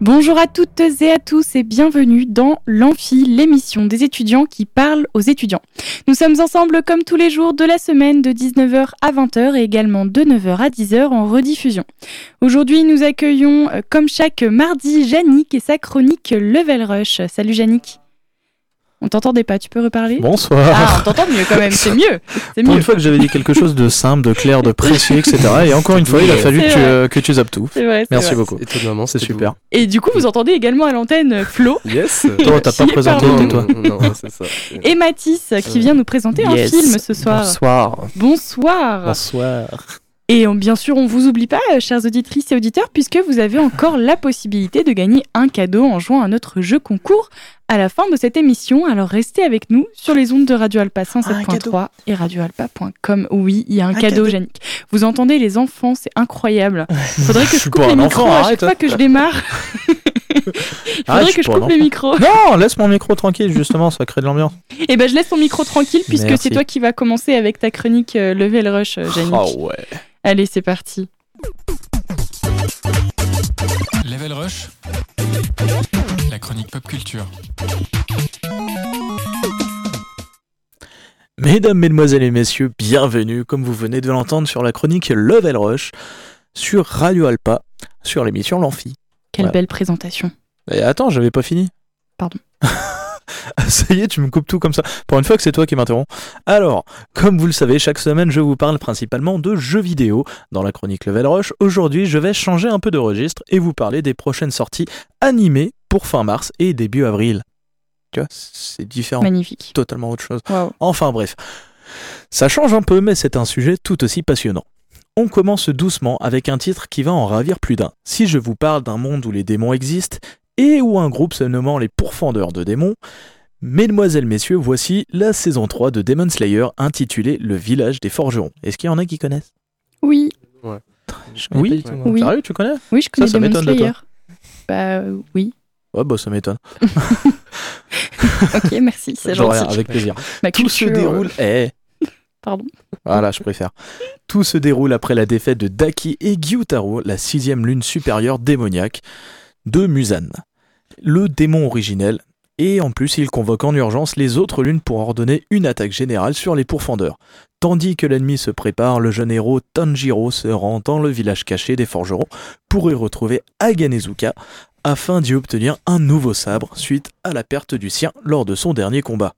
Bonjour à toutes et à tous et bienvenue dans l'Amphi, l'émission des étudiants qui parlent aux étudiants. Nous sommes ensemble comme tous les jours de la semaine de 19h à 20h et également de 9h à 10h en rediffusion. Aujourd'hui, nous accueillons euh, comme chaque mardi Yannick et sa chronique Level Rush. Salut Yannick. On t'entendait pas, tu peux reparler? Bonsoir. Ah, on t'entend mieux quand même, c'est mieux. Pour mieux. une fois que j'avais dit quelque chose de simple, de clair, de précis, etc. Et encore une fois, il a fallu que tu, euh, que tu zappes tout. C'est vrai, c'est Merci vrai. beaucoup. Étonnamment, C'est super. Et du coup, vous entendez également à l'antenne euh, Flo Yes. Toi, t'as pas présenté, tais-toi. Non, non, c'est ça. et Mathis qui Euh, vient nous présenter un film ce soir. Bonsoir. Bonsoir. Bonsoir. Et on- bien sûr, on vous oublie pas, euh, chers auditrices et auditeurs, puisque vous avez encore la possibilité de gagner un cadeau en jouant à notre jeu concours à la fin de cette émission. Alors restez avec nous sur les ondes de Radio Alpa 107.3 et radioalpa.com. Oui, il y a un, cadeau, cadeau. Yannick. Vous entendez les enfants, c'est incroyable. Faudrait que Je je, coupe les micros enfant, à chaque arrête. fois que je démarre. Il faudrait que je coupe les micros. Non, laisse mon micro tranquille, justement, ça crée de l'ambiance. Et ben je laisse ton micro tranquille puisque c'est toi qui vas commencer avec ta chronique euh, Level Rush, euh, Yannick. Oh ouais. Allez, c'est parti. Level Rush, la chronique pop culture. Mesdames, Mesdemoiselles et Messieurs, bienvenue, comme vous venez de l'entendre, sur la chronique Level Rush, sur Radio Alpa, sur l'émission L'Amphi. Quelle Voilà. belle présentation. Et attends, j'avais pas fini. Pardon. ça y est, tu me coupes tout comme ça. Pour une fois que c'est toi qui m'interromps. Alors, comme vous le savez, chaque semaine, je vous parle principalement de jeux vidéo dans la chronique Level Rush. Aujourd'hui, je vais changer un peu de registre et vous parler des prochaines sorties animées pour fin mars et début avril. Tu vois, c'est différent. Magnifique. Totalement autre chose. Enfin bref. Ça change un peu, mais c'est un sujet tout aussi passionnant. On commence doucement avec un titre qui va en ravir plus d'un. Si je vous parle d'un monde où les démons existent et où un groupe se nommant les pourfendeurs de démons, mesdemoiselles, messieurs, voici la saison 3 de Demon Slayer intitulée Le village des forgerons. Est-ce qu'il y en a qui connaissent? Oui, Je connais Oui. pas du tout, moi. Oui. Sérieux, tu connais? Oui, je connais ça Demon m'étonne de Slayer. Bah euh, oui. Ouais, bah ça m'étonne. Ok, merci, c'est Genre, gentil. avec plaisir. Ma Tout se déroule. Eh, Pardon. Voilà, je préfère. Tout se déroule après la défaite de Daki et Gyutaro, la sixième lune supérieure démoniaque de Musan, le démon originel. Et en plus, il convoque en urgence les autres lunes pour ordonner une attaque générale sur les pourfendeurs. Tandis que l'ennemi se prépare, le jeune héros Tanjiro se rend dans le village caché des forgerons pour y retrouver Aganezuka afin d'y obtenir un nouveau sabre suite à la perte du sien lors de son dernier combat.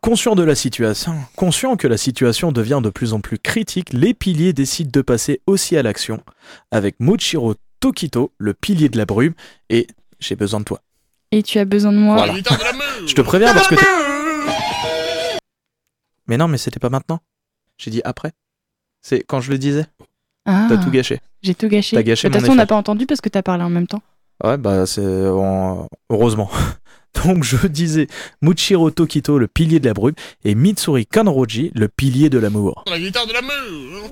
Conscient de la situation, conscient que la situation devient de plus en plus critique, les piliers décident de passer aussi à l'action avec Mochiro Tokito, le pilier de la brume, et j'ai besoin de toi. Et tu as besoin de moi. Voilà. Je te préviens parce que t'es- Mais non, mais c'était pas maintenant. J'ai dit après. C'est quand je le disais. Ah, T'as tout gâché. J'ai tout gâché. T'as gâché de toute façon, on n'a pas entendu parce que t'as parlé en même temps. Ouais, bah c'est en- heureusement. Donc je disais Muchiro Tokito, le pilier de la brume, et Mitsuri Kanroji, le pilier de l'amour. La guitare de l'amour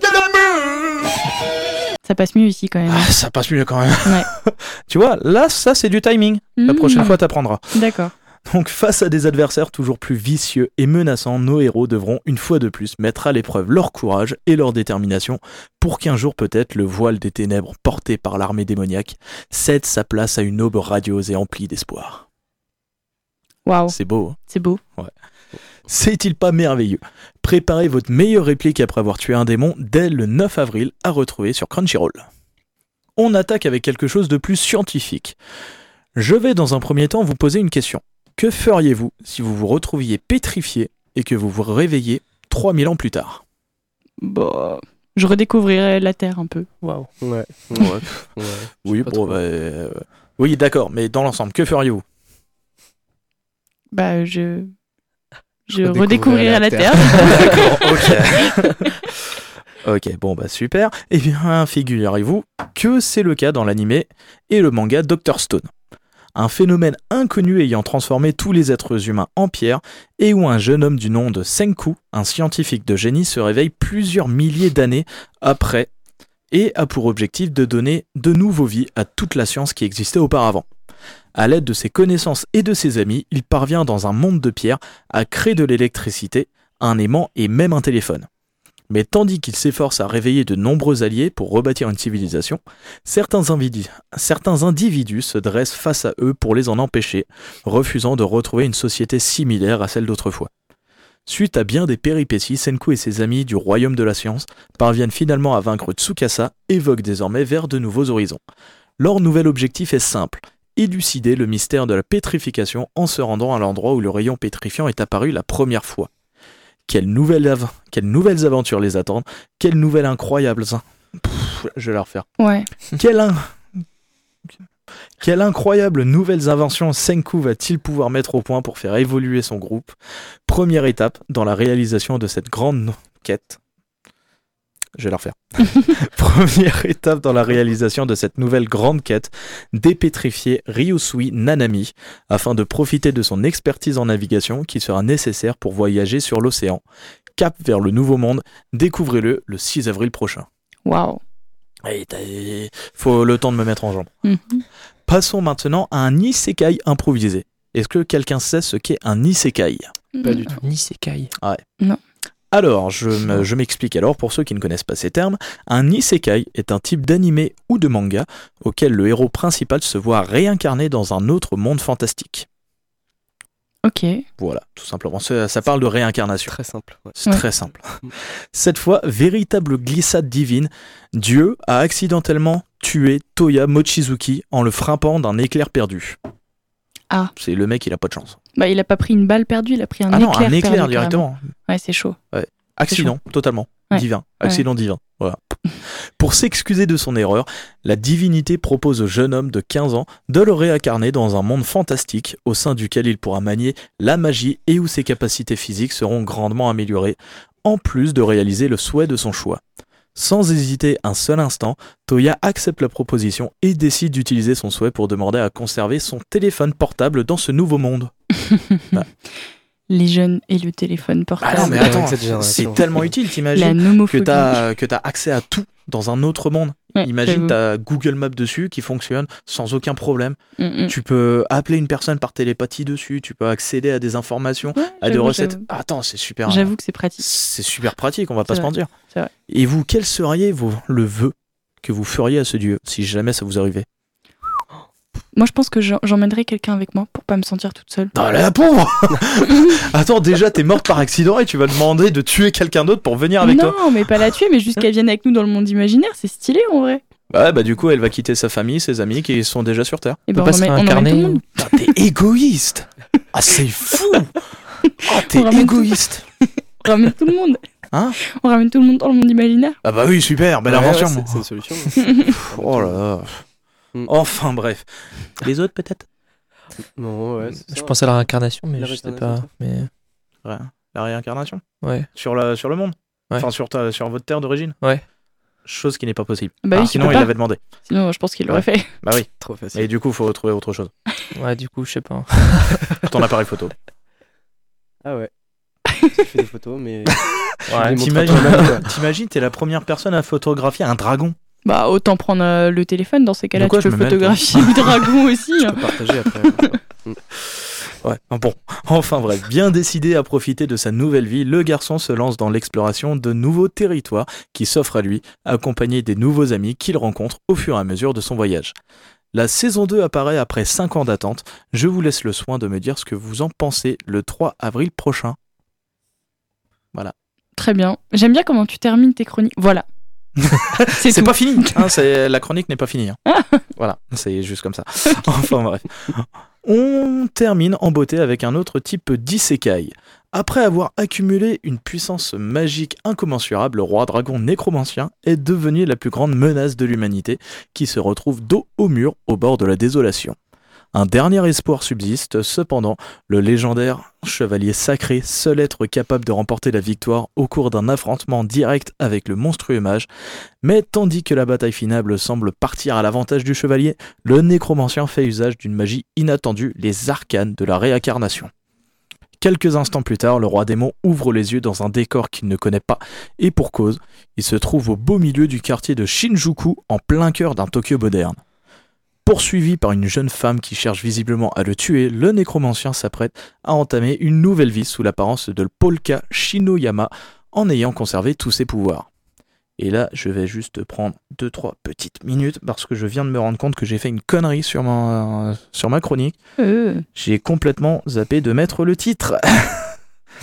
Ça passe mieux ici quand même. Ah, ça passe mieux quand même. Ouais. tu vois, là, ça c'est du timing. La Mmh, prochaine fois, t'apprendras. D'accord. Donc face à des adversaires toujours plus vicieux et menaçants, nos héros devront une fois de plus mettre à l'épreuve leur courage et leur détermination pour qu'un jour peut-être le voile des ténèbres porté par l'armée démoniaque cède sa place à une aube radieuse et emplie d'espoir. Waouh, C'est beau. hein c'est beau. C'est-il pas merveilleux? Préparez votre meilleure réplique après avoir tué un démon dès le 9 avril à retrouver sur Crunchyroll. On attaque avec quelque chose de plus scientifique. Je vais dans un premier temps vous poser une question. Que feriez-vous si vous vous retrouviez pétrifié et que vous vous réveillez 3000 ans plus tard? Bah, je redécouvrirai la Terre un peu. Waouh. Ouais. Ouais. ouais. Oui, bon, bah, euh, oui, d'accord, mais dans l'ensemble, que feriez-vous? Bah, je. Je redécouvrirai la la Terre. Terre. ok. ok, bon bah super. Eh bien, figurez-vous que c'est le cas dans l'animé et le manga Dr Stone. Un phénomène inconnu ayant transformé tous les êtres humains en pierre et où un jeune homme du nom de Senku, un scientifique de génie, se réveille plusieurs milliers d'années après et a pour objectif de donner de nouveau vie à toute la science qui existait auparavant. À l'aide de ses connaissances et de ses amis, il parvient dans un monde de pierre à créer de l'électricité, un aimant et même un téléphone. Mais tandis qu'il s'efforce à réveiller de nombreux alliés pour rebâtir une civilisation, certains, individus, se dressent face à eux pour les en empêcher, refusant de retrouver une société similaire à celle d'autrefois. Suite à bien des péripéties, Senku et ses amis du royaume de la science parviennent finalement à vaincre Tsukasa et voguent désormais vers de nouveaux horizons. Leur nouvel objectif est simple, élucider le mystère de la pétrification en se rendant à l'endroit où le rayon pétrifiant est apparu la première fois. Quelles nouvelles, av- quelles nouvelles aventures les attendent Quelles nouvelles incroyables... Pff, je vais la refaire. Ouais. Quelle, in- Quelle incroyable nouvelles inventions Senku va-t-il pouvoir mettre au point pour faire évoluer son groupe? Première étape dans la réalisation de cette grande quête. Je vais la refaire. Première étape dans la réalisation de cette nouvelle grande quête, dépétrifier Ryusui Nanami afin de profiter de son expertise en navigation qui sera nécessaire pour voyager sur l'océan. Cap vers le nouveau monde, découvrez-le le 6 avril prochain. Waouh. Et t'as- faut le temps de me mettre en jambe. Mhm. Passons maintenant à un isekai improvisé. Est-ce que quelqu'un sait ce qu'est un isekai? Pas du tout. Ni Sekai. Alors, je me- je m'explique alors pour ceux qui ne connaissent pas ces termes. Un isekai est un type d'anime ou de manga auquel le héros principal se voit réincarné dans un autre monde fantastique. Ok. Voilà, tout simplement. Ça, ça parle de réincarnation. Très simple. ouais. C'est Ouais. très simple. Cette fois, véritable glissade divine, Dieu a accidentellement tué Toya Mochizuki en le frappant d'un éclair perdu. Ah. C'est le mec, il a pas de chance. Bah, il a pas pris une balle perdue, il a pris un ah éclair. non, un éclair perdu, directement. Ouais, c'est chaud. Accident, totalement. Ouais. Divin. Accident divin. Voilà. Pour s'excuser de son erreur, la divinité propose au jeune homme de 15 ans de le réincarner dans un monde fantastique au sein duquel il pourra manier la magie et où ses capacités physiques seront grandement améliorées, en plus de réaliser le souhait de son choix. Sans hésiter un seul instant, Toya accepte la proposition et décide d'utiliser son souhait pour demander à conserver son téléphone portable dans ce nouveau monde. Les jeunes et le téléphone portable. Ah non mais avec attends, cette génération. c'est tellement utile, t'imagines que t'as que t'as accès à tout dans un autre monde. Ouais, Imagine t'as Google Maps dessus qui fonctionne sans aucun problème. Mm, mm. Tu peux appeler une personne par télépathie dessus. Tu peux accéder à des informations, Ouais, à des recettes. Attends, c'est super. J'avoue que c'est pratique. C'est super pratique. On va pas se mentir. Et vous, quel serait vos, le vœu que vous feriez à ce dieu si jamais ça vous arrivait? Moi, je pense que j'emmènerai quelqu'un avec moi pour pas me sentir toute seule. Ah la pauvre Attends, déjà t'es morte par accident et tu vas demander de tuer quelqu'un d'autre pour venir avec non, toi. mais pas la tuer, mais juste qu'elle vienne avec nous dans le monde imaginaire, c'est stylé en vrai. Ouais, bah du coup, elle va quitter sa famille, ses amis qui sont déjà sur Terre. Et peut ben, pas on, se réincarner le monde. Putain, t'es égoïste Ah, c'est fou Ah, t'es On ramène égoïste On ramène tout le monde. Hein On ramène tout le monde dans le monde imaginaire. Ah bah oui, super, belle Ouais, ouais, invention. c'est- c'est une solution. oh là là. Mm. Enfin bref. Les autres peut-être? Non, ouais. Je ça. pense à la réincarnation, mais La je sais pas. Mais Ouais, La réincarnation ouais. sur, la, sur le monde Ouais. Enfin sur, ta, sur votre terre d'origine Ouais. Chose qui n'est pas possible. Bah Ah, oui, sinon il l'avait demandé. Sinon, je pense qu'il l'aurait fait. Bah oui. Trop facile. Et du coup, il faut trouver autre chose. Ouais, du coup, je sais pas. Ton appareil photo. Ah ouais. J'ai fait des photos, mais. Ouais. T'imagines, t'es la première personne à photographier un dragon. Bah, autant prendre euh, le téléphone dans ces cas-là. Tu peux je me photographier le dragon aussi. hein. Partager après. Ouais, bon. Enfin bref, bien décidé à profiter de sa nouvelle vie, le garçon se lance dans l'exploration de nouveaux territoires qui s'offrent à lui, accompagné des nouveaux amis qu'il rencontre au fur et à mesure de son voyage. La saison 2 apparaît après 5 ans d'attente. Je vous laisse le soin de me dire ce que vous en pensez le 3 avril prochain. Très bien. J'aime bien comment tu termines tes chroniques. Voilà. C'est pas fini, hein, c'est- la chronique n'est pas finie. hein. voilà, c'est juste comme ça. Enfin bref. On termine en beauté avec un autre type d'isekai. Après avoir accumulé une puissance magique incommensurable, le roi dragon nécromancien est devenu la plus grande menace de l'humanité qui se retrouve dos au mur au bord de la désolation. Un dernier espoir subsiste, cependant, le légendaire chevalier sacré, seul être capable de remporter la victoire au cours d'un affrontement direct avec le monstrueux mage, mais tandis que la bataille finale semble partir à l'avantage du chevalier, le nécromancien fait usage d'une magie inattendue, les arcanes de la réincarnation. Quelques instants plus tard, le roi démon ouvre les yeux dans un décor qu'il ne connaît pas, et pour cause, il se trouve au beau milieu du quartier de Shinjuku, en plein cœur d'un Tokyo moderne. Poursuivi par une jeune femme qui cherche visiblement à le tuer, le nécromancien s'apprête à entamer une nouvelle vie sous l'apparence de Polka Shinoyama en ayant conservé tous ses pouvoirs. Et là, je vais juste prendre 2-3 petites minutes parce que je viens de me rendre compte que j'ai fait une connerie sur ma, sur ma chronique. Euh, J'ai complètement zappé de mettre le titre.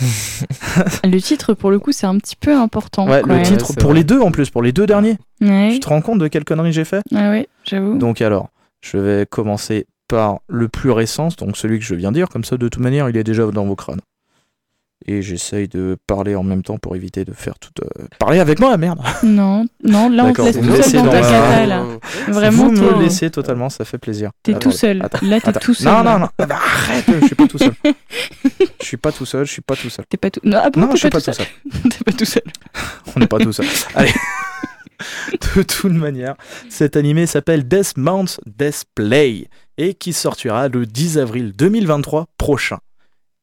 le titre, pour le coup, c'est un petit peu important. Ouais, quand le même. titre pour vrai. les deux en plus, pour les deux derniers. Ouais. Tu te rends compte de quelle connerie j'ai fait? Ah ouais, j'avoue. Donc alors, je vais commencer par le plus récent, donc celui que je viens de dire, comme ça de toute manière il est déjà dans vos crânes. Et j'essaye de parler en même temps pour éviter de faire tout... euh, Parler avec moi, merde Non, non, là on te laisse tout seul dans ta cata là. Vraiment, Vous t'es- me laissez totalement, ça fait plaisir. t'es tout seul. attends, Là, t'es tout seul. Non, non, non, Ah bah, arrête, je suis pas tout seul. Je suis pas tout seul, je suis pas tout seul. T'es pas tout. Non, ah bon, Non, je suis pas, pas tout seul. T'es pas tout seul. On n'est pas tout seul. Allez. De toute manière, cet animé s'appelle Death Mount Death Play et qui sortira le 10 avril 2023 prochain.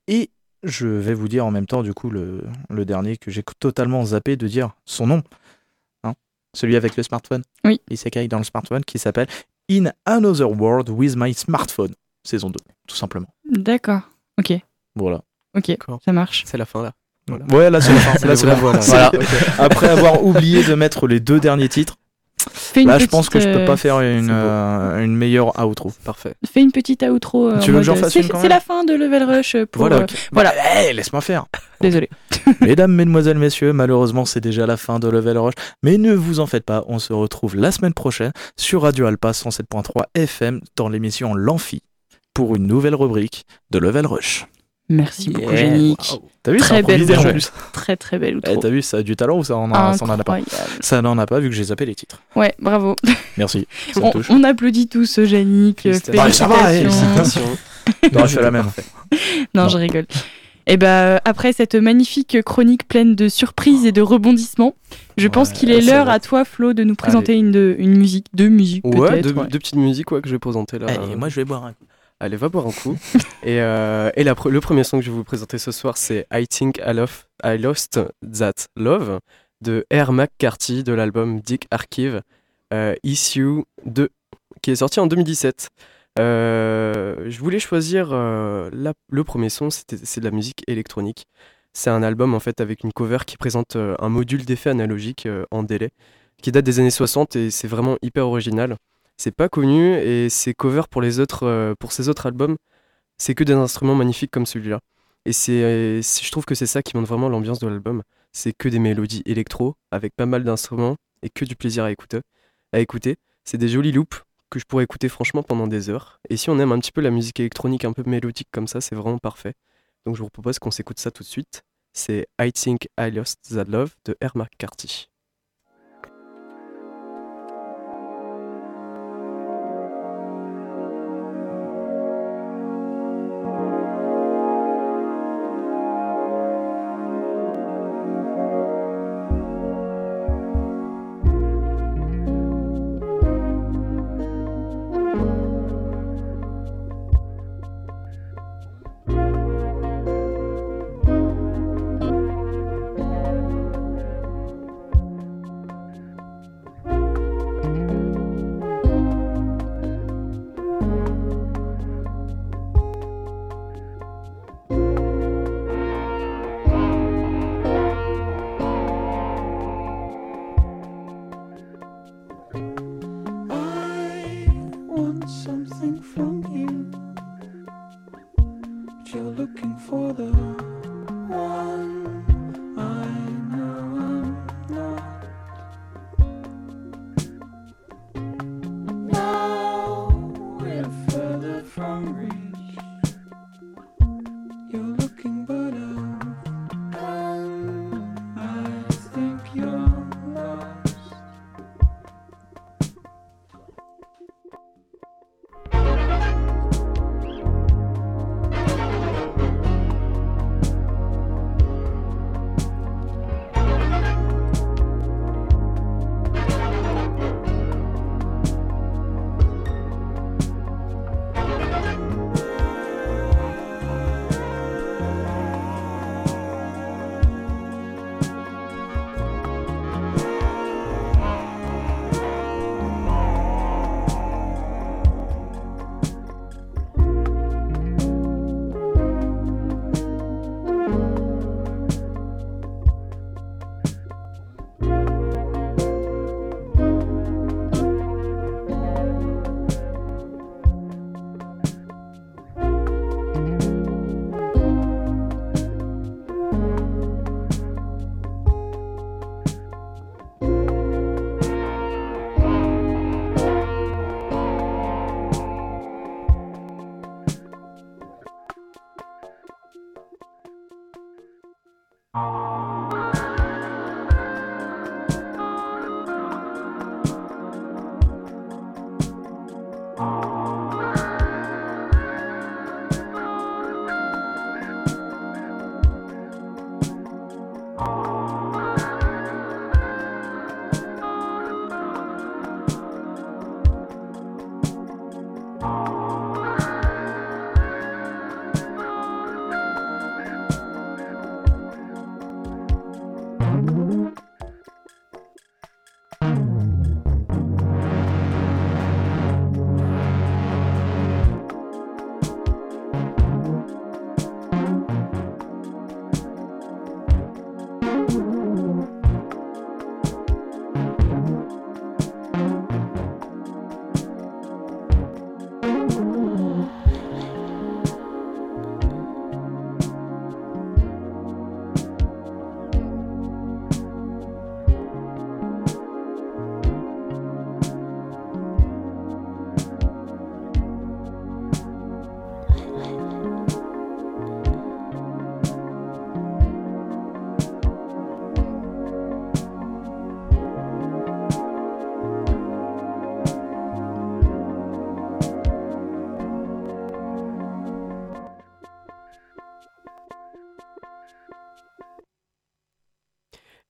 Et je vais vous dire en même temps, du coup, le, le dernier que j'ai totalement zappé de dire son nom. Hein Celui avec le smartphone. Oui. Isekai dans le smartphone qui s'appelle In Another World with My Smartphone. Saison 2, tout simplement. D'accord. Ok, Voilà. ok, D'accord. ça marche. C'est la fin là. Voilà. Ouais, là c'est la fin. Là, c'est la. Voilà. Après avoir oublié de mettre les deux derniers titres, Fais une Là, je pense que je peux euh, pas faire une, euh, une meilleure outro. Parfait. Fais une petite outro. euh, Tu veux que j'en fasse c'est- une quand C'est la fin de Level Rush euh, pour. Voilà, euh, voilà. Bah, hey, laisse-moi faire. Désolé. Mesdames, mesdemoiselles, messieurs, malheureusement, c'est déjà la fin de Level Rush. Mais ne vous en faites pas, on se retrouve la semaine prochaine sur Radio Alpa 107.3 FM dans l'émission L'Amphi pour une nouvelle rubrique de Level Rush. Merci beaucoup, Yeah. T'as vu, Très c'est belle en plus. Très très belle Eh, outro. T'as vu, ça a du talent ou ça en, a, ça en a pas. Ça n'en a pas vu que j'ai zappé les titres. Ouais, bravo. Merci. On, applaudit tous Génique. Félicitations. Bah, ça va, eh, Félicitations. Non, je fais la même. Non, Non. je rigole. Et bah, après cette magnifique chronique pleine de surprises et de rebondissements, je pense Ouais, qu'il est l'heure à toi, Flo, de nous présenter une, de- une musique, deux musiques Ouais, peut-être. deux, ouais. deux petites musiques ouais, que je vais présenter là. Allez, moi je vais boire un coup. Allez, va boire un coup. et euh, le premier son que je vais vous présenter ce soir, c'est I Think I, Love, I Lost That Love de R. McCarthy de l'album Dick Archive euh, Issue 2 qui est sorti en 2017. Euh, je voulais choisir le premier son, c'est de la musique électronique. C'est un album en fait avec une cover qui présente un module d'effet analogique euh, en délai qui date des années 60 et c'est vraiment hyper original. C'est pas connu et ces covers pour les autres, euh, pour ces autres albums, c'est que des instruments magnifiques comme celui-là. Et c'est, je trouve que c'est ça qui montre vraiment l'ambiance de l'album. C'est que des mélodies électro avec pas mal d'instruments et que du plaisir à écouter. À écouter. C'est des jolis loops que je pourrais écouter franchement pendant des heures. Et si on aime un petit peu la musique électronique un peu mélodique comme ça, c'est vraiment parfait. Donc je vous propose qu'on s'écoute ça tout de suite. C'est I Think I Lost That Love de R. McCarthy.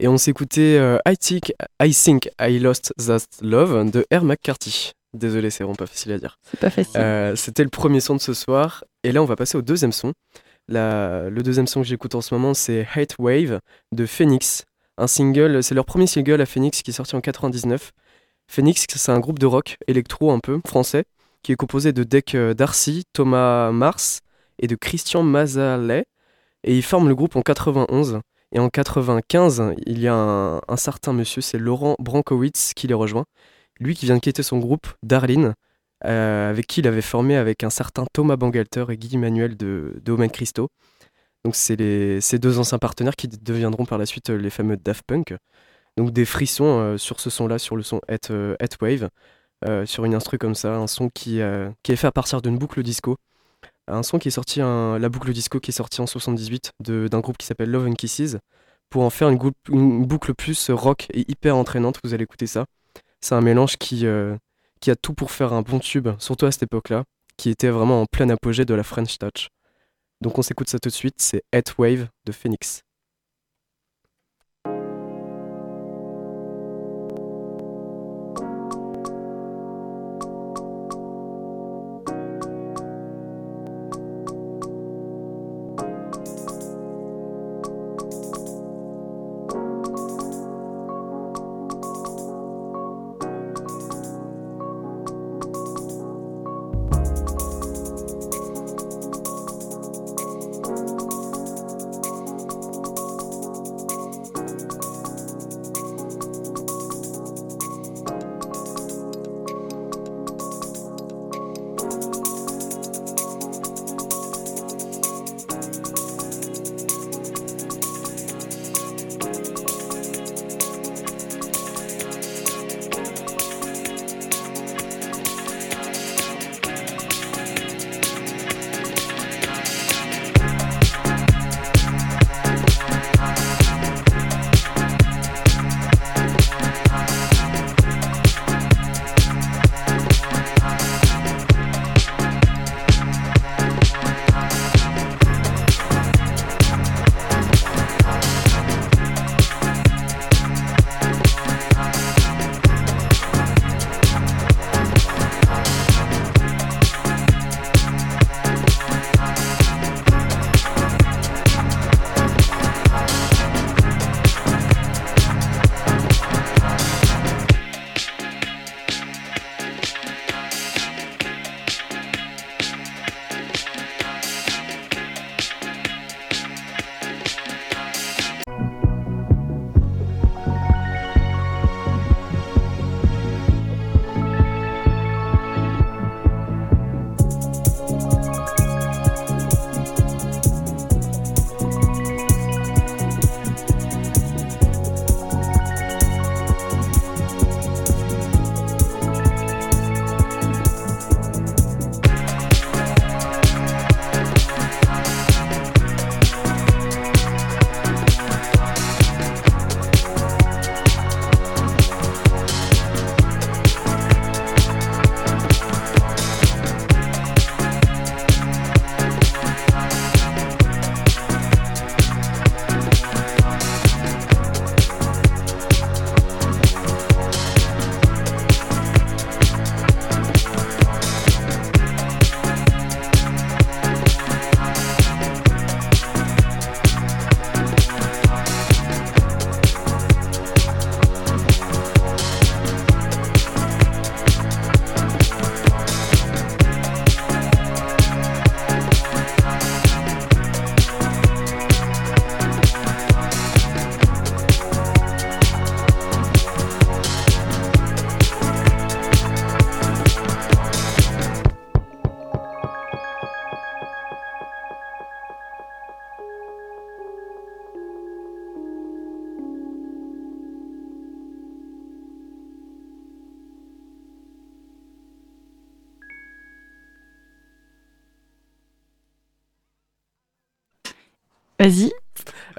Et on s'écoutait euh, I, think, I Think I Lost That Love de R. McCarthy. Désolé, c'est vraiment pas facile à dire. C'est pas facile. Euh, C'était le premier son de ce soir. Et là, on va passer au deuxième son. La- le deuxième son que j'écoute en ce moment, c'est Hate Wave de Phoenix. Un single, c'est leur premier single à Phoenix qui est sorti en 99. Phoenix, c'est un groupe de rock électro un peu français qui est composé de Deck euh, Darcy, Thomas Mars et de Christian Mazalet. Et ils forment le groupe en 91. Et en 95, il y a un, certain monsieur, c'est Laurent Brankowitz qui les rejoint. Lui qui vient de quitter son groupe, Darlene, euh, avec qui il avait formé avec un certain Thomas Bangalter et Guy Manuel de, de Omen Christo. Donc c'est ces deux anciens partenaires qui deviendront par la suite euh, les fameux Daft Punk. Donc des frissons euh, sur ce son-là, sur le son Head, euh, Head Wave, sur une instru comme ça, un son qui, qui est fait à partir d'une boucle disco. Un son qui est sorti, la boucle disco qui est sortie en 78 de- d'un groupe qui s'appelle Love and Kisses, pour en faire une, boucle plus rock et hyper entraînante, vous allez écouter ça. C'est un mélange qui, euh, qui a tout pour faire un bon tube, surtout à cette époque-là, qui était vraiment en plein apogée de la French Touch. Donc on s'écoute ça tout de suite, c'est Head Wave de Phoenix.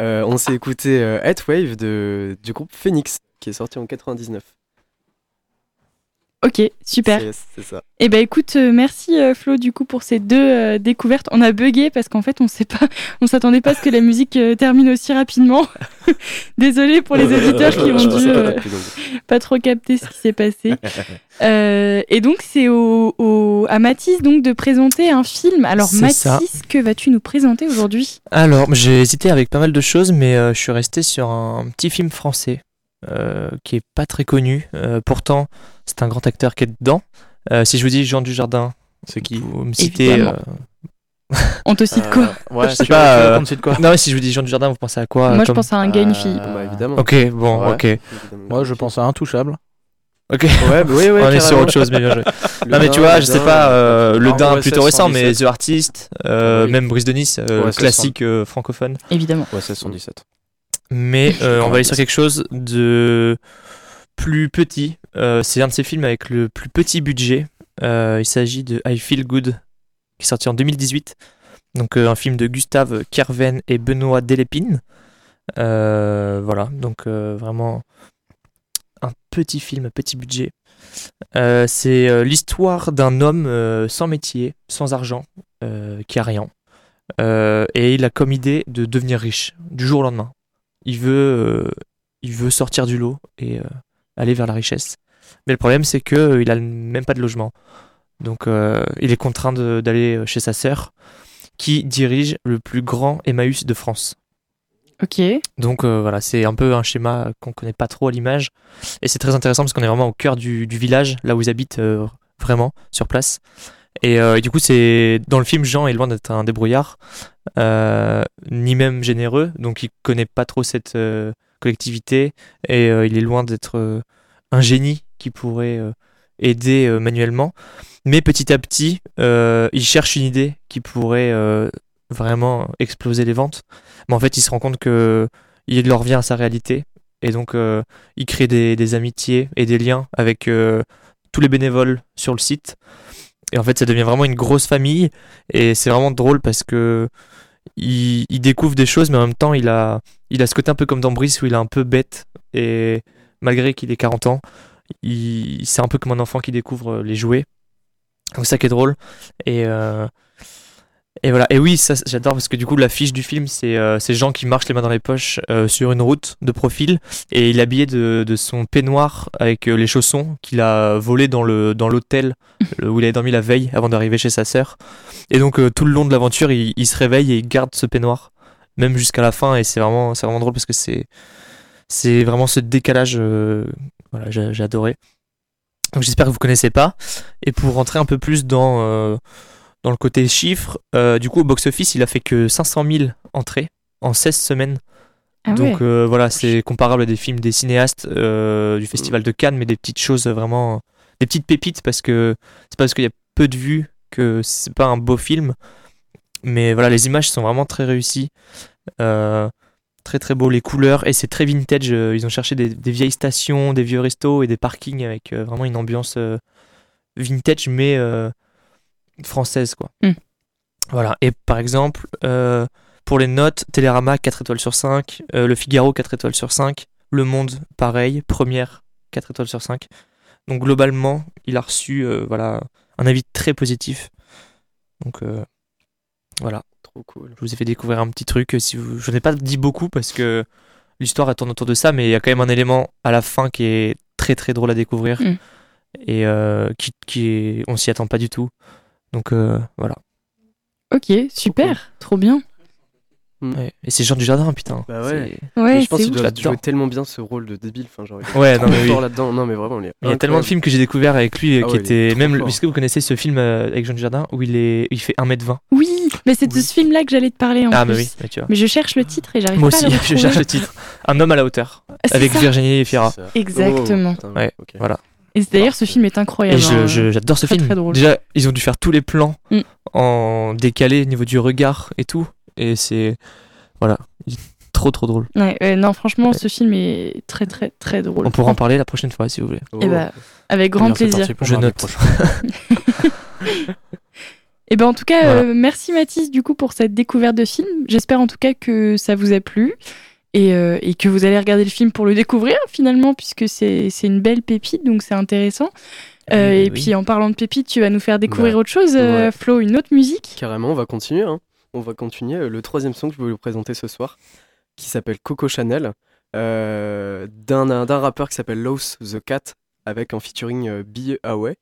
Euh, on s'est écouté euh, Heatwave de, du groupe Phoenix, qui est sorti en 99. Ok, super. C'est- C'est ça. Eh ben écoute, euh, merci euh, Flo du coup pour ces deux euh, découvertes. On a bugué parce qu'en fait on sait pas, on s'attendait pas à ce que la musique euh, termine aussi rapidement. Désolé pour les auditeurs qui ont dû euh, pas trop capter ce qui s'est passé. Euh, et donc c'est au, au- à Mathis donc de présenter un film. Alors C'est Mathis, ça. que vas-tu nous présenter aujourd'hui? Alors, j'ai hésité avec pas mal de choses, mais euh, je suis resté sur un petit film français qui est pas très connu. Euh, pourtant, c'est un grand acteur qui est dedans. Euh, si je vous dis Jean Dujardin, C'est qui vous me citez. Euh, On te cite quoi Euh, Ouais, Je sais pas, euh, qu'on te cite quoi Non, mais si je vous dis Jean Dujardin, vous pensez à quoi Moi je pense à un gars et une fille. Euh, Bah, évidemment. Ok, bon, Ouais. ok. Moi, je pense à Intouchable. Ok. Ouais, bah, oui, oui, On est sur autre chose, mais bien joué. Non mais tu vois, je sais pas, euh, le Ah, Dain plutôt récent, mais 717. The Artist, euh, Oui. même Brice de Nice, euh, Ouais, 700. classique euh, francophone. Évidemment. Ouais, 717. Mais euh, on va aller sur quelque chose de plus petit. Euh, c'est un de ces films avec le plus petit budget. Euh, il s'agit de I Feel Good, qui est sorti en 2018. Donc un film de Gustave Kerven et Benoît Delépine. Voilà, donc vraiment un petit film, petit budget. Euh, c'est euh, l'histoire d'un homme euh, sans métier, sans argent, qui a rien. Et il a comme idée de devenir riche du jour au lendemain. Il veut, euh, il veut sortir du lot et euh, aller vers la richesse. Mais le problème, c'est que euh, il a même pas de logement. Donc, il est contraint d'aller chez sa sœur, qui dirige le plus grand Emmaüs de France. Ok. Donc euh, voilà, c'est un peu un schéma qu'on connaît pas trop à l'image. Et c'est très intéressant parce qu'on est vraiment au cœur du, du village, là où ils habitent euh, vraiment, sur place. Et, euh, et du coup, c'est dans le film, Jean est loin d'être un débrouillard, euh, ni même généreux, donc il connaît pas trop cette euh, collectivité et il est loin d'être un génie qui pourrait aider manuellement. Mais petit à petit, il cherche une idée qui pourrait vraiment exploser les ventes. Mais en fait, il se rend compte que il en revient à sa réalité. Et donc, il crée des, amitiés et des liens avec tous les bénévoles sur le site. Et en fait, ça devient vraiment une grosse famille. Et c'est vraiment drôle parce que il, découvre des choses, mais en même temps, il a, il a ce côté un peu comme dans Brice où il est un peu bête. Et malgré qu'il ait 40 ans, c'est un peu comme un enfant qui découvre les jouets. Donc, ça qui est drôle. Et. euh, et voilà, et oui, ça j'adore parce que du coup l'affiche du film c'est euh, ces gens qui marchent les mains dans les poches euh, sur une route de profil et il est habillé de, son peignoir avec euh, les chaussons qu'il a volé dans le dans l'hôtel où il avait dormi la veille avant d'arriver chez sa sœur. Et donc euh, tout le long de l'aventure il, se réveille et il garde ce peignoir même jusqu'à la fin et c'est vraiment vraiment drôle parce que c'est vraiment ce décalage voilà j'ai adoré. Donc j'espère que vous connaissez pas et pour rentrer un peu plus dans dans le côté chiffres, euh, du coup, au box-office, il a fait que 500 000 entrées en 16 semaines. Ah ouais. Donc euh, voilà, c'est comparable à des films des cinéastes euh, du Festival de Cannes, mais des petites choses vraiment. des petites pépites, parce que c'est parce qu'il y a peu de vues que c'est pas un beau film. Mais voilà, les images sont vraiment très réussies. Euh, très très beau, les couleurs, et c'est très vintage. Ils ont cherché des, des vieilles stations, des vieux restos et des parkings avec vraiment une ambiance vintage, mais. Française quoi. Mm. Voilà, et par exemple, euh, pour les notes, Télérama 4 étoiles sur 5, euh, Le Figaro 4 étoiles sur 5, Le Monde pareil, Première 4 étoiles sur 5. Donc globalement, il a reçu euh, voilà, un avis très positif. Donc euh, voilà, Trop cool. je vous ai fait découvrir un petit truc. Si vous... Je n'ai pas dit beaucoup parce que l'histoire tourne autour de ça, mais il y a quand même un élément à la fin qui est très très drôle à découvrir Mm. et euh, qui, qui est... on s'y attend pas du tout. Donc euh, voilà. Ok, super, trop bien. Ouais. Et c'est Jean du Jardin, putain. Bah ouais. Ouais, je pense qu'il doit jouer tellement bien ce rôle de débile. Enfin, genre, il Ouais, non, mais oui. fort là-dedans. Non, mais vraiment, il y a tellement de films que j'ai découvert avec lui euh, Ah qui ouais, même est-ce que vous connaissez ce film euh, avec Jean Dujardin où il est il fait 1m20 Oui, mais c'est de ce film-là que j'allais te parler en Ah plus. mais oui, mais tu vois. Mais je cherche le titre et j'arrive Moi pas aussi, à le je retrouver. cherche le titre. Un homme à la hauteur Ah, avec ça. Virginie Fira. Exactement. Oh, Ouais, voilà. Et d'ailleurs, ce film est Et incroyable. hein. j'adore ce Très, film. très drôle. Déjà, ils ont dû faire tous les plans Mm. en décalé au niveau du regard et tout et c'est voilà, il est trop trop drôle. Ouais, ouais, non, franchement, Ouais. ce film est très, très, très drôle. On pourra en parler la prochaine fois si vous voulez. Oh. Eh bah, avec grand Bien, c'est plaisir. Je note. Et ben en tout cas, Voilà. euh, merci Mathis du coup pour cette découverte de film. J'espère en tout cas que ça vous a plu et, euh, et que vous allez regarder le film pour le découvrir finalement puisque c'est une belle pépite donc c'est intéressant. Euh, Oui, et oui. puis en parlant de pépite, tu vas nous faire découvrir Bah, autre chose, euh, ouais. Flo, une autre musique? Carrément, on va continuer. hein. On va continuer. Euh, Le troisième son que je vais vous présenter ce soir, qui s'appelle Coco Chanel, euh, d'un un- d'un rappeur qui s'appelle Los the Cat, avec en featuring euh, B. Away.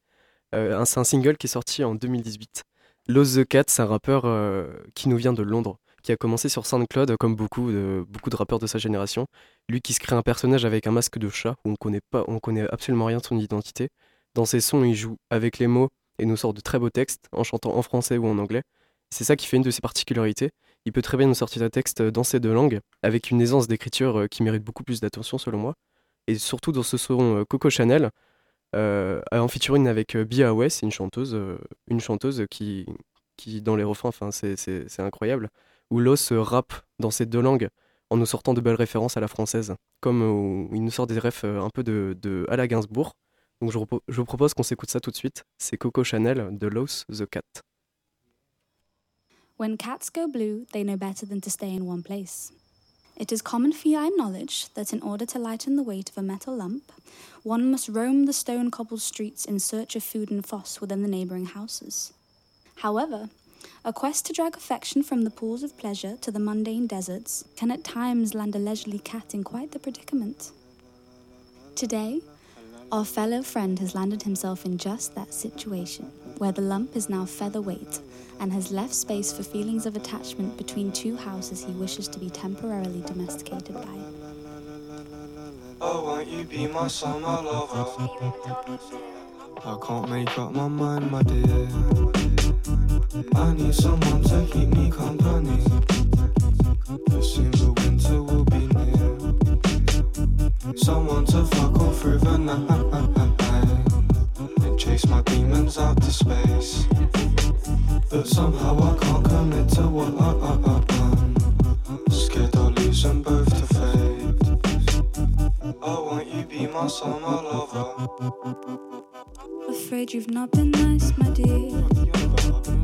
Euh, c'est un single qui est sorti en 2018. Los the Cat, c'est un rappeur euh, qui nous vient de Londres, qui a commencé sur SoundCloud comme beaucoup de, beaucoup de rappeurs de sa génération. Lui qui se crée un personnage avec un masque de chat, où on connaît pas, on connaît absolument rien de son identité. Dans ses sons, il joue avec les mots et nous sort de très beaux textes en chantant en français ou en anglais. C'est ça qui fait une de ses particularités. Il peut très bien nous sortir un texte dans ces deux langues, avec une aisance d'écriture euh, qui mérite beaucoup plus d'attention selon moi. Et surtout dans ce son euh, Coco Chanel, euh, en featuring avec euh, Bia Away, c'est une chanteuse, une chanteuse qui, qui dans les refrains, c'est incroyable, où Los rappe dans ces deux langues en nous sortant de belles références à la française, comme euh, il nous sort des refs euh, un peu de, de à la Gainsbourg. Donc je vous propose qu'on s'écoute ça tout de suite. C'est Coco Chanel de Los the Cat. When cats go blue, they know better than to stay in one place. It is common feline knowledge that in order to lighten the weight of a metal lump, one must roam the stone cobbled streets in search of food and foss within the neighbouring houses. However, a quest to drag affection from the pools of pleasure to the mundane deserts can at times land a leisurely cat in quite the predicament. Today, our fellow friend has landed himself in just that situation, where the lump is now featherweight and has left space for feelings of attachment between two houses he wishes to be temporarily domesticated by. Oh, won't you be my summer lover? I can't make up my mind, my dear. I need someone to keep me company. The winter will be near. Someone to fuck through the night. And chase my demons out to space. But somehow I can't commit to what I, I, I, I'm scared I'll lose both to fate. Oh, won't you be my summer lover? Afraid you've not been nice, my dear.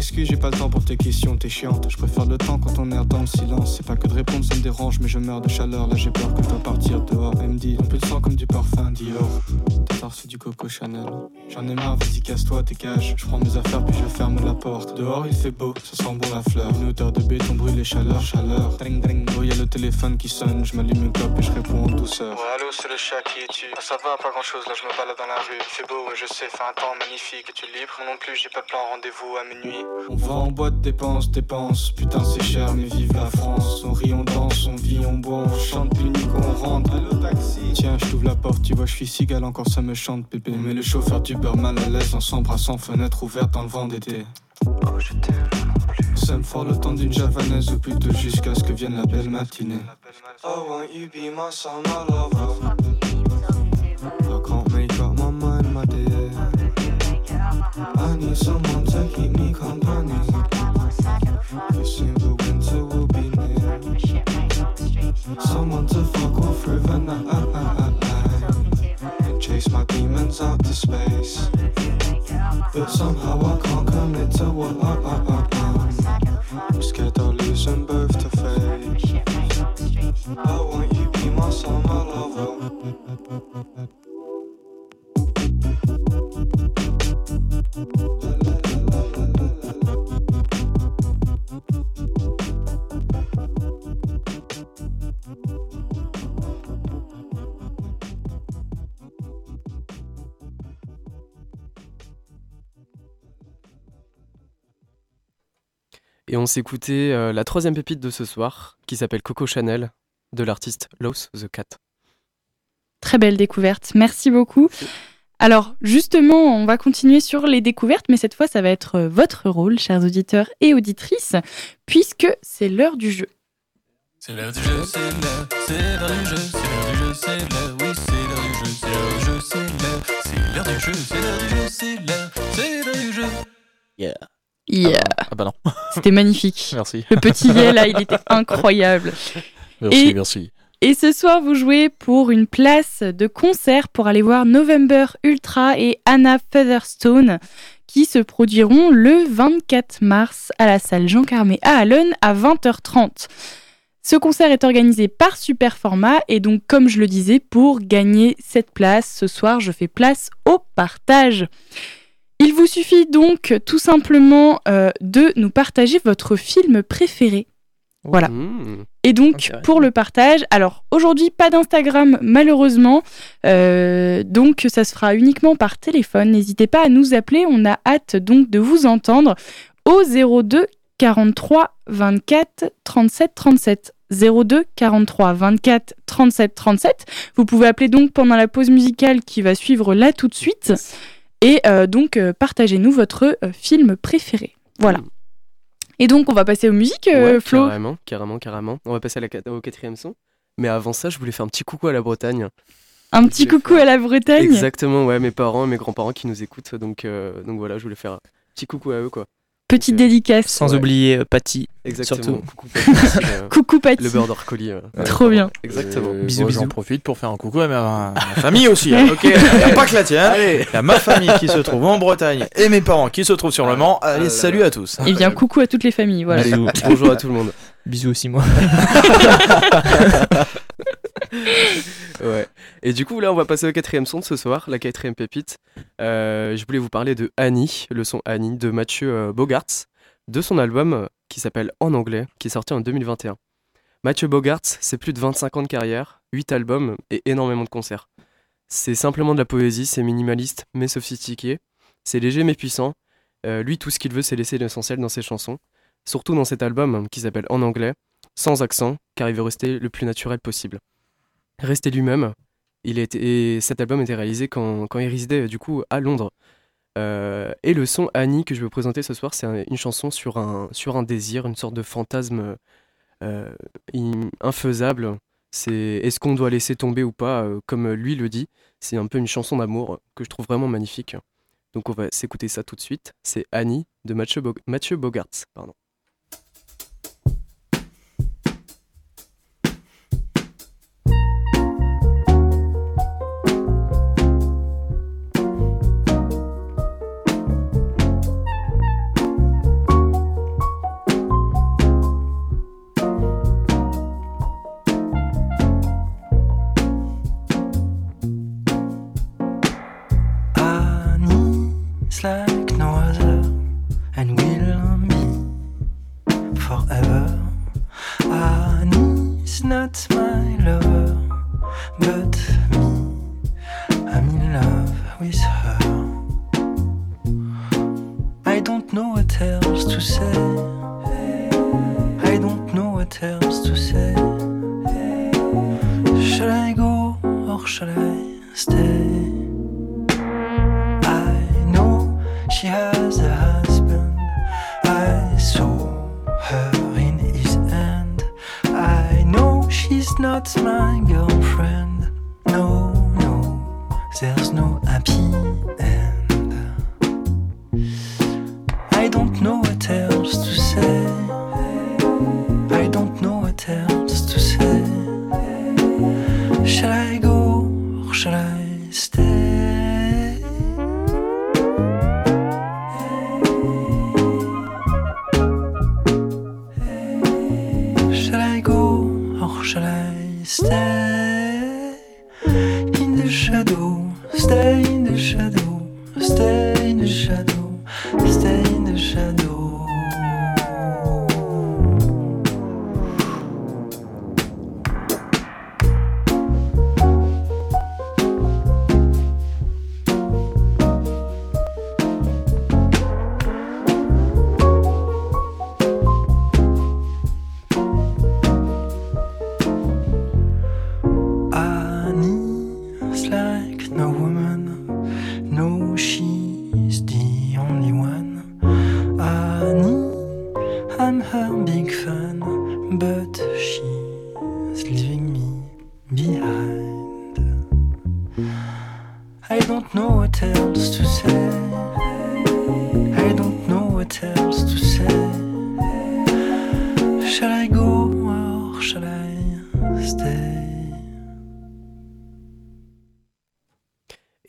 M'excuse, j'ai pas le temps pour tes questions, t'es chiante. Je préfère le temps quand on est dans le silence. C'est pas que de répondre, ça me dérange, mais je meurs de chaleur. Là, j'ai peur que je dois partir dehors. Elle me dit, un peu sang comme du parfum Dior. Tard, c'est du Coco Chanel. J'en ai marre, vas-y, casse-toi, dégage. Je prends mes affaires, puis je ferme la porte. Dehors, il fait beau, ça sent bon la fleur. Une odeur de béton brûlé, chaleur, chaleur. Dring, dring. Oh, y a le téléphone qui sonne. Je m'allume une clope et je réponds en douceur. Ouais, allô, c'est le chat qui est tu. Ah, ça va, pas grand chose, là, je me balade dans la rue. Il fait beau, je sais, fait un temps magnifique. Et tu es libre? Moi non plus, j'ai pas plan, rendez-vous à minuit. On va en boîte, dépense, dépense. Putain, c'est cher, mais vive la France. On rit, on danse, on vit, on boit, on chante, l'unique, on rentre. Allô, taxi. Tiens, je t'ouvre la porte, tu vois, je suis cigale, encore ça me chante, pépé. Mais le chauffeur du beurre mal à l'aise, en s'embrassant, fenêtre ouverte dans le vent d'été. Oh, je t'aime non plus. Ça me fort le temps d'une javanaise, ou plutôt jusqu'à ce que vienne la belle matinée. Oh, won't you be my summer lover? I need someone to keep me company. You the winter will be near. Someone to fuck through the night. Chase my demons out to space. But somehow I can't commit to what I, I'm. Both to fate. I want you be my summer lover. Et on s'écoutait euh, la troisième pépite de ce soir, qui s'appelle Coco Chanel, de l'artiste Los the Cat. Très belle découverte. Merci beaucoup. Alors justement, on va continuer sur les découvertes, mais cette fois, ça va être euh, votre rôle, chers auditeurs et auditrices, puisque c'est l'heure du jeu. C'est l'heure du jeu, c'est l'heure, c'est l'heure du jeu, c'est l'heure du jeu, c'est l'heure, oui, c'est l'heure du jeu, c'est l'heure du jeu, c'est l'heure, c'est l'heure du jeu, c'est l'heure du jeu, c'est l'heure, c'est l'heure du jeu. Yeah. Yeah, Ah bah non, c'était magnifique. merci. Le petit yeah là, il était incroyable. Merci, Et- merci. Et ce soir, vous jouez pour une place de concert pour aller voir November Ultra et Anna Featherstone qui se produiront le 24 mars à la salle Jean Carmé à Allen à 20h30. Ce concert est organisé par Superformat et donc comme je le disais, pour gagner cette place, ce soir, je fais place au partage. Il vous suffit donc tout simplement euh, de nous partager votre film préféré. Voilà. Mmh. Et donc, pour le partage, alors aujourd'hui, pas d'Instagram malheureusement, euh, donc ça se fera uniquement par téléphone. N'hésitez pas à nous appeler, on a hâte donc de vous entendre au 02 43 24 37 37. 02 43 24 37 37. Vous pouvez appeler donc pendant la pause musicale qui va suivre là tout de suite. Et euh, donc, euh, partagez-nous votre euh, film préféré. Voilà. Et donc, on va passer aux musiques, Ouais, Flo? Carrément, carrément, carrément. On va passer à la quat- au quatrième son. Mais avant ça, je voulais faire un petit coucou à la Bretagne. Un petit coucou faire- à la Bretagne? Exactement, ouais, mes parents, mes grands-parents qui nous écoutent. Donc, euh, donc voilà, je voulais faire un petit coucou à eux, quoi. Petite dédicace. Sans Ouais. oublier euh, Patty. Exactement. Surtout. Coucou, euh, Patty. le beurre d'Orcoli. euh, ouais, Trop bien. Exactement. Euh, Bisous, bon, bisous. J'en profite pour faire un coucou à ma, famille aussi. hein, ok, il a pas que la tienne. Il y a ma famille qui se trouve en Bretagne et mes parents qui se trouvent sur le Mans. Allez, Ah là salut là. à tous. Et bien coucou à toutes les familles. Voilà. Allez, Bisous. bonjour à tout le monde. Bisous aussi moi. Ouais. Et du coup, là, on va passer au quatrième son de ce soir, la quatrième pépite. Euh, je voulais vous parler de Annie, le son Annie de Mathieu euh, Bogarts, de son album qui s'appelle En anglais, qui est sorti en 2021. Mathieu Bogarts, c'est plus de 25 ans de carrière, 8 albums et énormément de concerts. C'est simplement de la poésie, c'est minimaliste mais sophistiqué, c'est léger mais puissant. Euh, lui, tout ce qu'il veut, c'est laisser l'essentiel dans ses chansons, surtout dans cet album qui s'appelle En anglais, sans accent, car il veut rester le plus naturel possible. Rester lui-même, il et cet album était réalisé quand, il résidait du à Londres. Euh, et le son Annie que je vais vous présenter ce soir, c'est un- une chanson sur un, sur un désir, une sorte de fantasme euh, in- infaisable. C'est est-ce qu'on doit laisser tomber ou pas, euh, comme lui le dit. C'est un peu une chanson d'amour que je trouve vraiment magnifique. Donc on va s'écouter ça tout de suite. C'est Annie de Mathieu, Bo- Mathieu Bogarts. Pardon.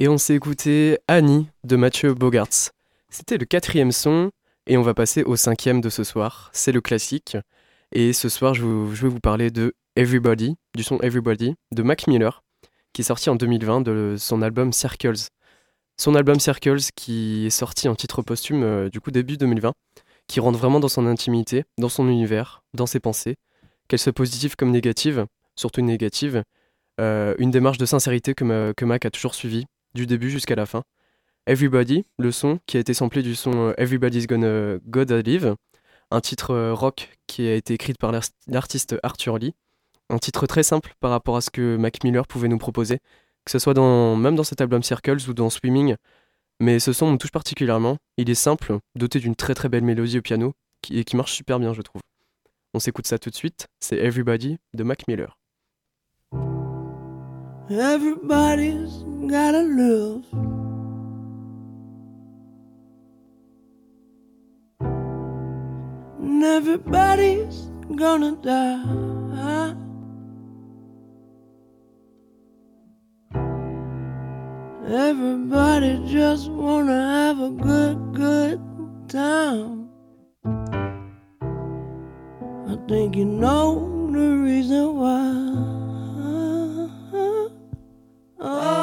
Et on s'est écouté Annie de Mathieu Bogarts. C'était le quatrième son et on va passer au cinquième de ce soir. C'est le classique. Et ce soir, je, vais vous parler de Everybody, du son Everybody de Mac Miller, qui est sorti en 2020 de son album Circles. Son album Circles qui est sorti en titre posthume euh, du coup début 2020, qui rentre vraiment dans son intimité, dans son univers, dans ses pensées, qu'elles soient positives comme négatives, surtout négatives. Euh, une démarche de sincérité que Mac a toujours suivie, du début jusqu'à la fin. Everybody, le son qui a été samplé du son euh, Everybody's Gonna Gotta Live, un titre euh, rock qui a été écrit par l'ar- l'artiste Arthur Lee. Un titre très simple par rapport à ce que Mac Miller pouvait nous proposer, que ce soit dans, même dans cet album Circles ou dans Swimming. Mais ce son me touche particulièrement. Il est simple, doté d'une très très belle mélodie au piano et qui marche super bien, je trouve. On s'écoute ça tout de suite. C'est Everybody de Mac Miller. Everybody's gotta love. And everybody's gonna die. Everybody just wanna have a good, good time. I think you know the reason why. Oh.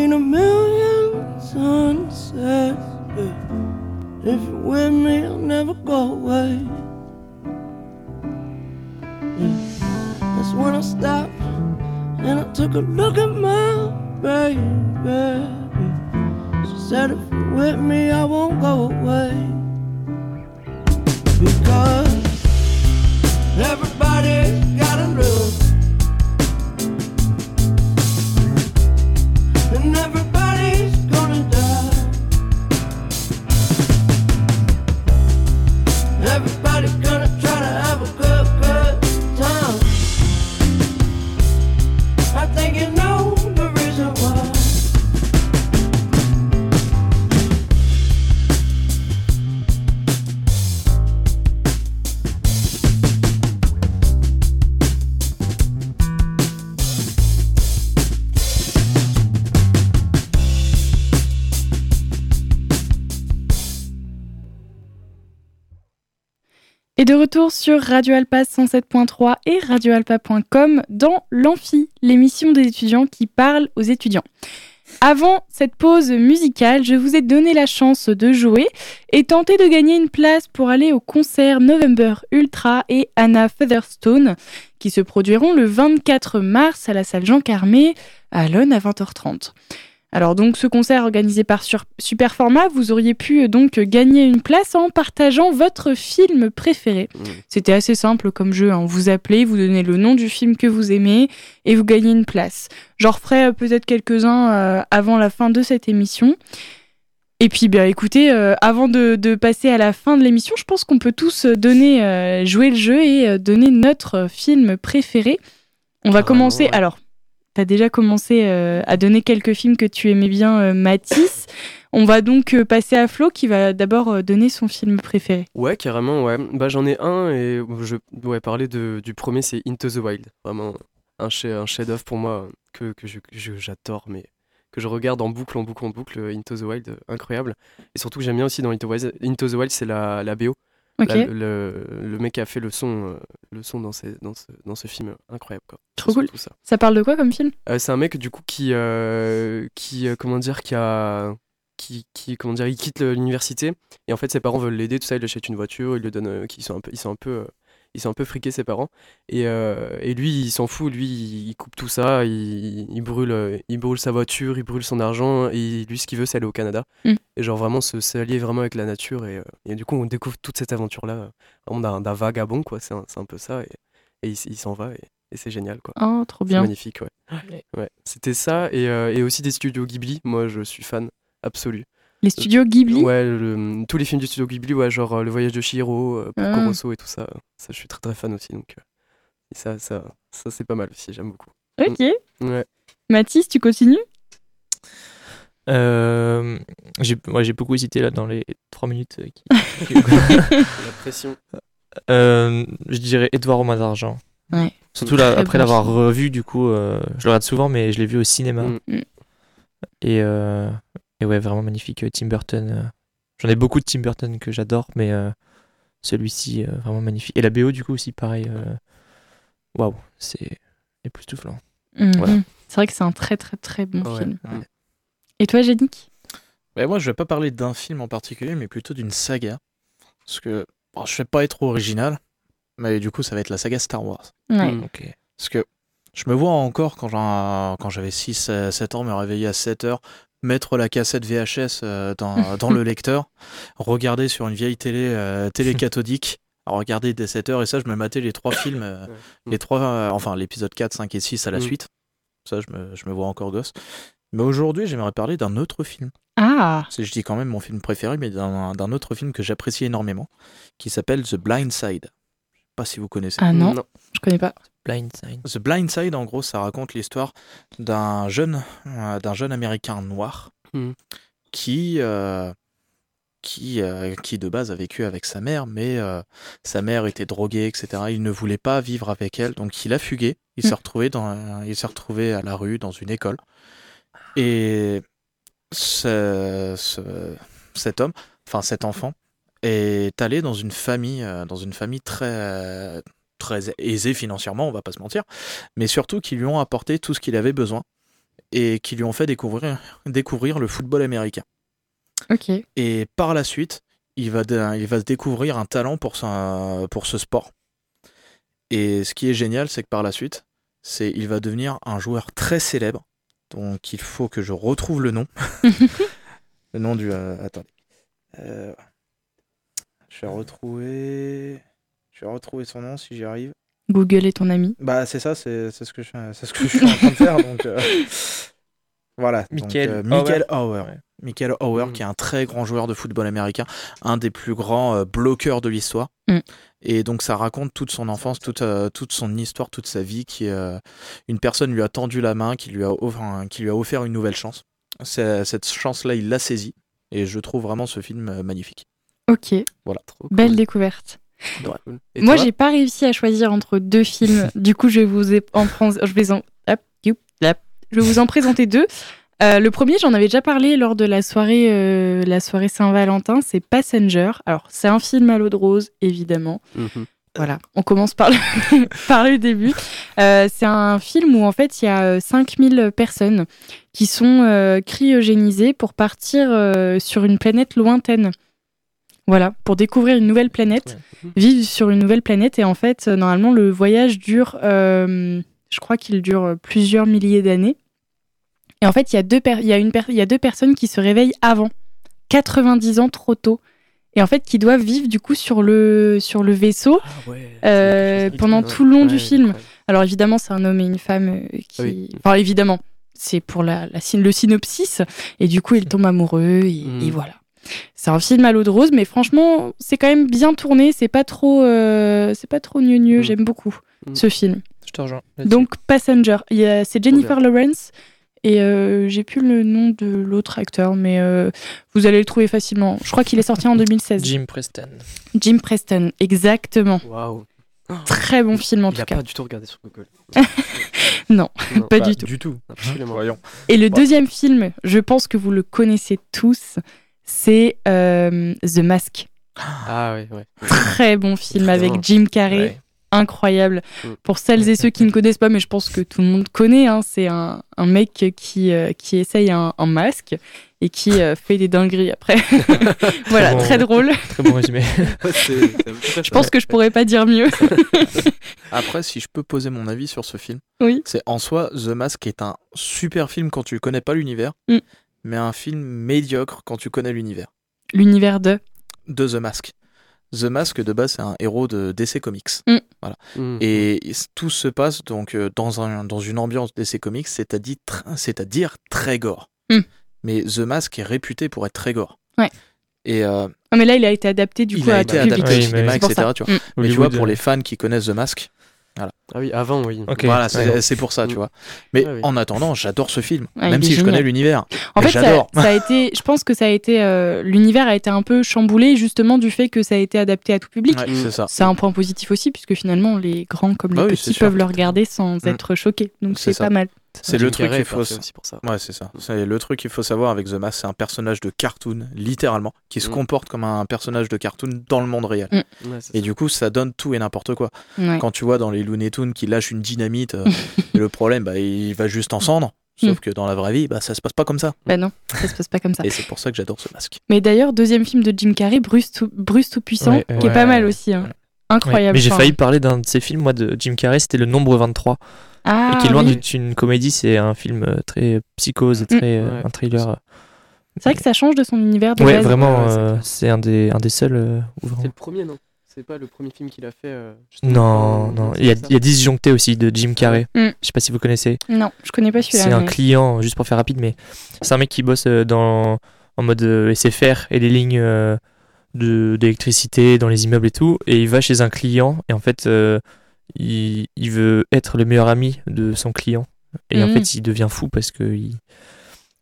Seen a million sunsets. yeah. If you're with me, I'll never go away. Yeah. That's when I stopped and I took a look at my baby. She said, if you're with me, I won't go away. Because everybody's retour sur Radio Alpa 107.3 et radioalpa.com dans l'Amphi, l'émission des étudiants qui parle aux étudiants. Avant cette pause musicale, je vous ai donné la chance de jouer et tenter de gagner une place pour aller au concert November Ultra et Anna Featherstone qui se produiront le 24 mars à la salle Jean Carmé à Lone à 20h30. Alors donc ce concert organisé par Superformat, vous auriez pu euh, donc gagner une place en partageant votre film préféré. Mm. C'était assez simple comme jeu, hein. vous appelez, vous donnez le nom du film que vous aimez et vous gagnez une place. J'en referai euh, peut-être quelques-uns euh, avant la fin de cette émission. Et puis, bien, écoutez, euh, avant de, de passer à la fin de l'émission, je pense qu'on peut tous donner, euh, jouer le jeu et donner notre film préféré. On va commencer. ouais. Alors, tu as déjà commencé euh, à donner quelques films que tu aimais bien, euh, Mathis. On va donc euh, passer à Flo qui va d'abord euh, donner son film préféré. Ouais, carrément, ouais. Bah, j'en ai un et je dois parler de, du premier, c'est Into the Wild. Vraiment un, un chef-d'œuvre pour moi que, que j'adore, mais que je regarde en boucle, en boucle, en boucle. Into the Wild, incroyable. Et surtout que j'aime bien aussi dans Into the Wild, c'est la, la BO. Ok, La- le, le mec a fait le son, euh, le son dans, ces- dans, ce, dans ce film, incroyable. Quoi. Trop cool. Surtout ça. ça parle de quoi comme film? Euh, c'est un mec du coup qui euh, qui euh, comment dire qui a qui, qui comment dire il quitte l'université et en fait ses parents veulent l'aider tout ça il lui achète une voiture il lui donne euh, qu'ils sont un peu ils sont un peu euh, ils sont un peu friqués ses parents et, euh, et lui il s'en fout lui il coupe tout ça il, il brûle euh, il brûle sa voiture il brûle son argent et lui ce qu'il veut c'est aller au Canada Mm. et genre vraiment se s'allier vraiment avec la nature et, euh, et du coup on découvre toute cette aventure là vraiment d'un vagabond quoi c'est un, un peu ça et, et il, il s'en va et, et c'est génial quoi Oh, trop c'est bien. magnifique, ouais. ouais. C'était ça, et, euh, et aussi des studios Ghibli. Moi, je suis fan absolu. Les studios Ghibli Ouais, le- tous les films du studio Ghibli, ouais, genre euh, Le Voyage de Chihiro, euh, Ah. Porco Rosso et tout ça. Ça, je suis très très fan aussi. Donc, euh, et ça, ça, ça c'est pas mal aussi, j'aime beaucoup. Ok. Ouais. Mathis, tu continues? Euh, j'ai ouais, beaucoup hésité là dans les 3 minutes. euh, qui- La pression. Euh, je dirais Edouard aux mains d'argent. Ouais. Surtout là, après bon l'avoir revu, du coup, euh, je le regarde souvent, mais je l'ai vu au cinéma. Mm. Mm. Et, euh, et ouais, vraiment magnifique. euh, Tim Burton. euh, J'en ai beaucoup de Tim Burton que j'adore, mais euh, celui-ci, euh, vraiment magnifique. Et la BO, du coup, aussi, pareil. Waouh, c'est époustouflant. Mhm. Voilà. C'est vrai que c'est un très très très bon Ouais. film. Et toi, Yannick? Ben, moi, je vais pas parler d'un film en particulier, mais plutôt d'une saga. Parce que bon, je vais pas être original, mais du coup, ça va être la saga Star Wars. Ouais. Mm. Parce que je me vois encore quand, j'avais 6, 7 ans, me réveiller à 7 heures, mettre la cassette VHS euh, dans, dans le lecteur, regarder sur une vieille télé, euh, télé cathodique, regarder dès 7 heures, et ça, je me matais les trois films, euh, les trois, euh, enfin l'épisode 4, 5 et 6 à la Mm. suite. Ça, je me, je me vois encore gosse. Mais aujourd'hui, j'aimerais parler d'un autre film. Ah C'est, je dis quand même mon film préféré, mais d'un, d'un autre film que j'apprécie énormément, qui s'appelle The Blind Side. Je sais pas si vous connaissez. Ah non, je connais pas. Blind Side. The Blind Side, en gros, ça raconte l'histoire d'un jeune, euh, d'un jeune américain noir Mhm. qui, euh, qui, euh, qui de base a vécu avec sa mère, mais euh, sa mère était droguée, etc. Il ne voulait pas vivre avec elle, donc il a fugué. Il s'est Mhm. retrouvé dans, il s'est retrouvé à la rue dans une école. Et ce- ce- cet homme, enfin cet enfant, est allé dans une famille, dans une famille très très aisée financièrement, on va pas se mentir, mais surtout qui lui ont apporté tout ce qu'il avait besoin et qui lui ont fait découvrir, découvrir le football américain. Ok. Et par la suite, il va, de- il va se découvrir un talent pour, sa- pour ce sport. Et ce qui est génial, c'est que par la suite, c'est il va devenir un joueur très célèbre. Donc il faut que je retrouve le nom. le nom du... euh, attendez. Euh, je vais retrouver... Je vais retrouver son nom si j'y arrive. Google est ton ami. Bah c'est ça, c'est c'est ce que je c'est ce que je suis en train de faire donc euh, voilà. donc, Michael euh, Michael Hauer. Ouais. Michael Hauer Mm. qui est un très grand joueur de football américain, un des plus grands euh, bloqueurs de l'histoire. Mm. Et donc ça raconte toute son enfance, toute euh, toute son histoire, toute sa vie qui euh, une personne lui a tendu la main, qui lui a offert, qui lui a offert une nouvelle chance. C'est- Cette chance là, il l'a saisie et je trouve vraiment ce film euh, magnifique. Ok. Voilà. Trop Belle cool. découverte. Moi, j'ai pas réussi à choisir entre deux films. du coup, je vais vous en, prendre- je vais en, hop, youp, lap. je vais vous en présenter deux. Euh, le premier, j'en avais déjà parlé lors de la soirée, euh, la soirée Saint-Valentin, c'est Passenger. Alors, c'est un film à l'eau de rose, évidemment. Mhm. Voilà, on commence par le, par le début. Euh, c'est un film où en fait il y a euh, 5000 personnes qui sont cryogénisées pour partir sur une planète lointaine. Voilà, pour découvrir une nouvelle planète, vivre sur une nouvelle planète. Et en fait, euh, normalement, le voyage dure, euh, je crois qu'il dure euh, plusieurs milliers d'années. Et en fait, il y, a deux per- y a une per- il y a deux personnes qui se réveillent avant, 90 ans trop tôt. Et en fait, qui doivent vivre du coup sur le, sur le vaisseau Ah ouais. euh, pendant tout le long du film. Alors évidemment, c'est un homme et une femme qui... Oui. Enfin évidemment, c'est pour la, le synopsis. Et du coup, ils tombent amoureux et, Mm. et voilà. C'est un film à l'eau de rose, mais franchement, c'est quand même bien tourné. C'est pas trop, euh, c'est pas trop gneu Mm. J'aime beaucoup Mm. ce film. Je te rejoins. Donc Passenger, il c'est Jennifer Lawrence et euh, j'ai plus le nom de l'autre acteur, mais euh, vous allez le trouver facilement. Je crois qu'il est sorti en 2016. Jim Preston. Jim Preston, exactement. Waouh. Très bon film en Il tout a cas. pas du tout regardé sur Google. Non, Non, pas Bah, du tout. Du tout. Absolument. Voyons. Et le deuxième film, je pense que vous le connaissez tous, c'est euh, The Mask. Ah ouais, ouais. Très bon film avec Jim Carrey. Ouais. Incroyable. Mm. Pour celles et ceux qui ne connaissent pas, mais je pense que tout le monde connaît, hein, c'est un, un mec qui, euh, qui essaye un, un masque et qui euh, fait des dingueries après. voilà, Très bon. très drôle. Très bon résumé. Je pense que je pourrais pas dire mieux. Après, si je peux poser mon avis sur ce film, Oui. c'est en soi The Mask est un super film quand tu connais pas l'univers, Mm. Mais un film médiocre quand tu connais l'univers L'univers de. de The Mask. The Mask de base c'est un héros de DC Comics Mm. et tout se passe donc euh, dans un dans une ambiance DC Comics, c'est-à-dire tr- c'est-à-dire très gore. Mm. Mais The Mask est réputé pour être très gore. Ouais. Et euh, Ah, mais là, il a été adapté du il coup a à été adapté au Oui, cinéma, etc. ça. Tu vois. Mm. Mais tu vois, pour les fans qui connaissent The Mask, Ah oui, avant, oui. Voilà, c'est pour ça, tu Mm. vois. Mais Ah oui. en attendant, j'adore ce film, Ouais, même si je connais l'univers. En fait, ça, a été, je pense que ça a été, euh, l'univers a été un peu chamboulé justement du fait que ça a été adapté à tout public. Ouais, c'est ça. C'est un point positif aussi, puisque finalement, les grands comme les Bah oui, petits sûr. peuvent le regarder sans Mm. être choqués. Donc C'est pas mal. C'est le truc qu'il faut. parfait aussi pour ça. Ouais, c'est ça. C'est le truc qu'il faut savoir avec The Mask, c'est un personnage de cartoon, littéralement, qui se Mm. comporte comme un personnage de cartoon dans le monde réel. Mm. Ouais, Et ça. du coup, ça donne tout et n'importe quoi. Ouais. Quand tu vois dans les Looney Tunes qui lâchent une dynamite, euh, et le problème, bah, il va juste en cendre. Sauf Mm. que dans la vraie vie, bah, ça se passe pas comme ça. Bah non, ça se passe pas comme ça. Et c'est pour ça que j'adore ce masque. Mais d'ailleurs, deuxième film de Jim Carrey, Bruce tout, Bruce tout puissant, Ouais, qui est ouais. pas mal aussi. hein. Ouais. Incroyable. Mais j'ai failli parler d'un de ces films, moi, de Jim Carrey, c'était Le Nombre 23. Ah, et qui est loin oui. d'être une comédie, c'est un film euh, très psychose, très, euh, Ouais. un thriller. euh. C'est vrai que ça change de son univers de Ouais, base. vraiment, Ouais, c'est euh, un des, un des seuls. euh, C'est le premier, non? C'est pas le premier film qu'il a fait euh, Non, non. Il y a, ça il y a Disjoncté aussi de Jim Carrey. Mm. Je sais pas si vous connaissez. Non, je connais pas celui-là. C'est un client, juste pour faire rapide, mais c'est un mec qui bosse euh, dans, en mode euh, SFR et les lignes euh, de- d'électricité dans les immeubles et tout. Et il va chez un client et en fait, euh, il, il veut être le meilleur ami de son client. Et en Mhm. fait, il devient fou parce que il,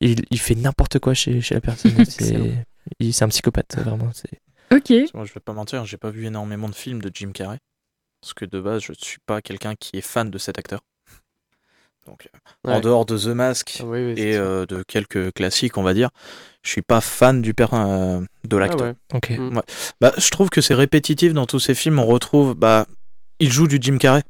il, il fait n'importe quoi chez, chez la personne. c'est un psychopathe, vraiment. c'est- Ok. Moi, je vais pas mentir, j'ai pas vu énormément de films de Jim Carrey. Parce que de base, je suis pas quelqu'un qui est fan de cet acteur. Donc, euh, en dehors de The Mask Ah oui, oui, c'est et euh, de quelques classiques, on va dire, je suis pas fan du père euh, de Ah l'acteur. ouais. Ok. Mm. Bah, je trouve que c'est répétitif dans tous ces films. On retrouve, bah, il joue du Jim Carrey.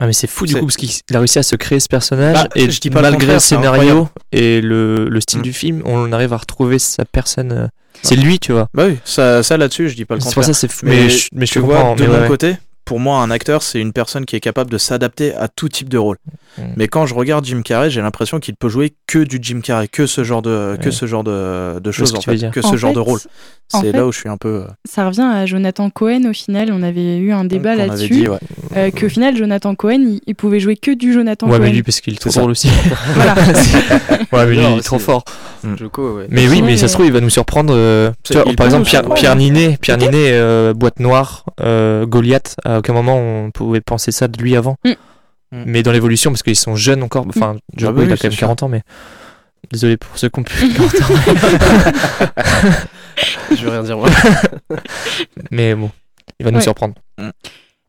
Ah mais c'est fou du coup parce qu'il il a réussi à se créer ce personnage Bah, et je dis pas malgré contraire, le scénario et le, le style Mm. du film, on arrive à retrouver sa personne. euh, C'est lui, tu vois. Bah oui, ça, ça là-dessus, je dis pas le C'est pour contraire. ça c'est fou. Mais, Mais, je, mais je tu vois, de mais mon ouais. côté, pour moi, un acteur, c'est une personne qui est capable de s'adapter à tout type de rôle. Mm. Mais quand je regarde Jim Carrey, j'ai l'impression qu'il peut jouer que du Jim Carrey, que ce genre de, que Ouais. ce genre de, choses, que en tu veux fait, dire. que En ce genre de rôle. C'est fait- là où je suis un peu. euh, Ça revient à Jonathan Cohen au final. On avait eu un débat là-dessus. ouais. euh, Qu'au final, Jonathan Cohen, il, il pouvait jouer que du Jonathan Ouais, Cohen. mais lui parce qu'il est trop drôle aussi. Voilà. ouais, mais lui il est trop fort. Joko, ouais. Mais oui, Ouais, mais ça se trouve il va nous surprendre. euh, vois, par exemple Pierre, Ninet, Pierre Ninet, euh, boîte noire, Goliath. À aucun moment on pouvait penser ça de lui avant. Mm. Mm. Mais dans l'évolution parce qu'ils sont jeunes encore. Enfin, Joko Ah bah il oui, a quand même sûr. 40 ans, mais désolé pour ceux qui ont 40 ans. Je veux rien dire moi. mais bon, il va nous surprendre.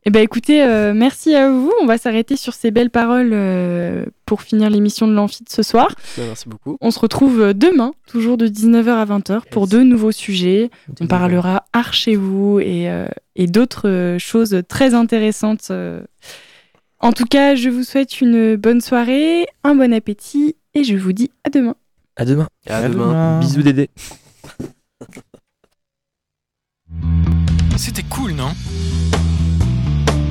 Eh ben écoutez, euh, merci à vous. On va s'arrêter sur ces belles paroles euh, pour finir l'émission de l'Amphi de ce soir. Bah, merci beaucoup. On se retrouve euh, demain, toujours de 19h à 20h, pour Yes. deux nouveaux sujets. On parlera art chez vous et, euh, et d'autres choses très intéressantes. En tout cas, je vous souhaite une bonne soirée, un bon appétit et je vous dis à demain. À demain. À demain. Bisous Dédé. C'était cool, non?